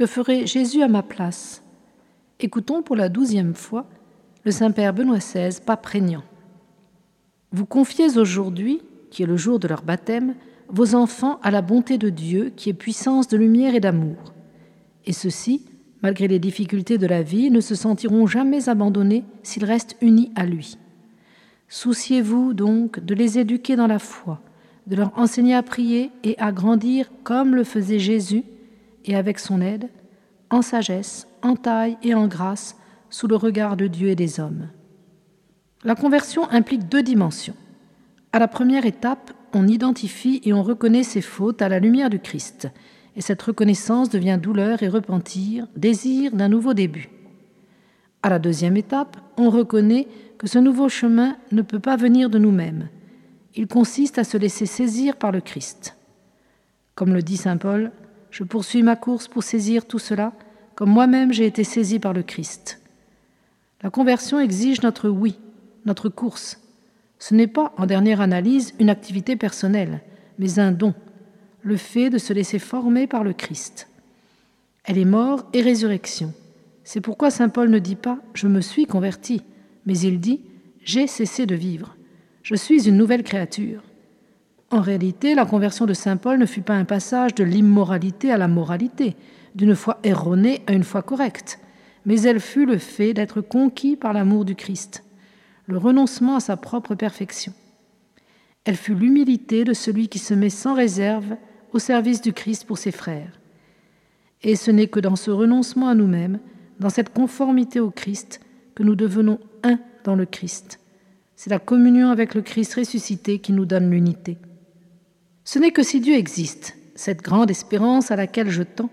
que ferait Jésus à ma place? Écoutons pour la douzième fois le Saint-Père Benoît XVI, pas prégnant. Vous confiez aujourd'hui, qui est le jour de leur baptême, vos enfants à la bonté de Dieu, qui est puissance de lumière et d'amour. Et ceux-ci, malgré les difficultés de la vie, ne se sentiront jamais abandonnés s'ils restent unis à lui. Souciez-vous donc de les éduquer dans la foi, de leur enseigner à prier et à grandir comme le faisait Jésus, et avec son aide, en sagesse, en taille et en grâce, sous le regard de Dieu et des hommes. La conversion implique deux dimensions. À la première étape, on identifie et on reconnaît ses fautes à la lumière du Christ, et cette reconnaissance devient douleur et repentir, désir d'un nouveau début. À la deuxième étape, on reconnaît que ce nouveau chemin ne peut pas venir de nous-mêmes. Il consiste à se laisser saisir par le Christ. Comme le dit Saint Paul, je poursuis ma course pour saisir tout cela, comme moi-même j'ai été saisi par le Christ. La conversion exige notre oui, notre course. Ce n'est pas, en dernière analyse, une activité personnelle, mais un don, le fait de se laisser former par le Christ. Elle est mort et résurrection. C'est pourquoi Saint Paul ne dit pas ⁇ Je me suis converti ⁇ mais il dit ⁇ J'ai cessé de vivre, je suis une nouvelle créature. En réalité, la conversion de Saint Paul ne fut pas un passage de l'immoralité à la moralité, d'une foi erronée à une foi correcte, mais elle fut le fait d'être conquis par l'amour du Christ, le renoncement à sa propre perfection. Elle fut l'humilité de celui qui se met sans réserve au service du Christ pour ses frères. Et ce n'est que dans ce renoncement à nous-mêmes, dans cette conformité au Christ, que nous devenons un dans le Christ. C'est la communion avec le Christ ressuscité qui nous donne l'unité. Ce n'est que si Dieu existe, cette grande espérance à laquelle je tends,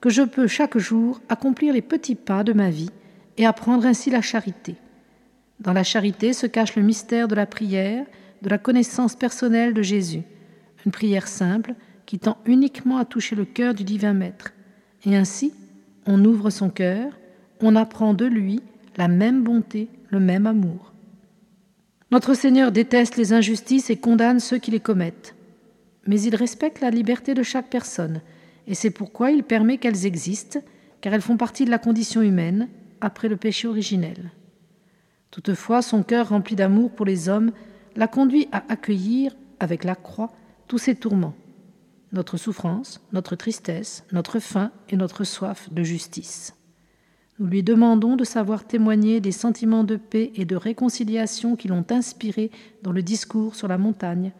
que je peux chaque jour accomplir les petits pas de ma vie et apprendre ainsi la charité. Dans la charité se cache le mystère de la prière, de la connaissance personnelle de Jésus, une prière simple qui tend uniquement à toucher le cœur du divin Maître. Et ainsi, on ouvre son cœur, on apprend de lui la même bonté, le même amour. Notre Seigneur déteste les injustices et condamne ceux qui les commettent, mais il respecte la liberté de chaque personne, et c'est pourquoi il permet qu'elles existent, car elles font partie de la condition humaine après le péché originel. Toutefois, son cœur rempli d'amour pour les hommes l'a conduit à accueillir, avec la croix, tous ces tourments, notre souffrance, notre tristesse, notre faim et notre soif de justice. Nous lui demandons de savoir témoigner des sentiments de paix et de réconciliation qui l'ont inspiré dans le discours sur la montagne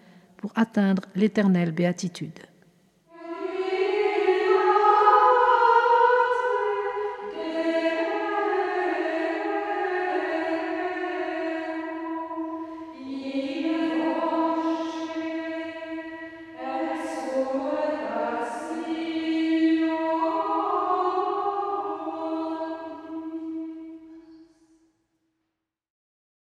pour atteindre l'éternelle béatitude.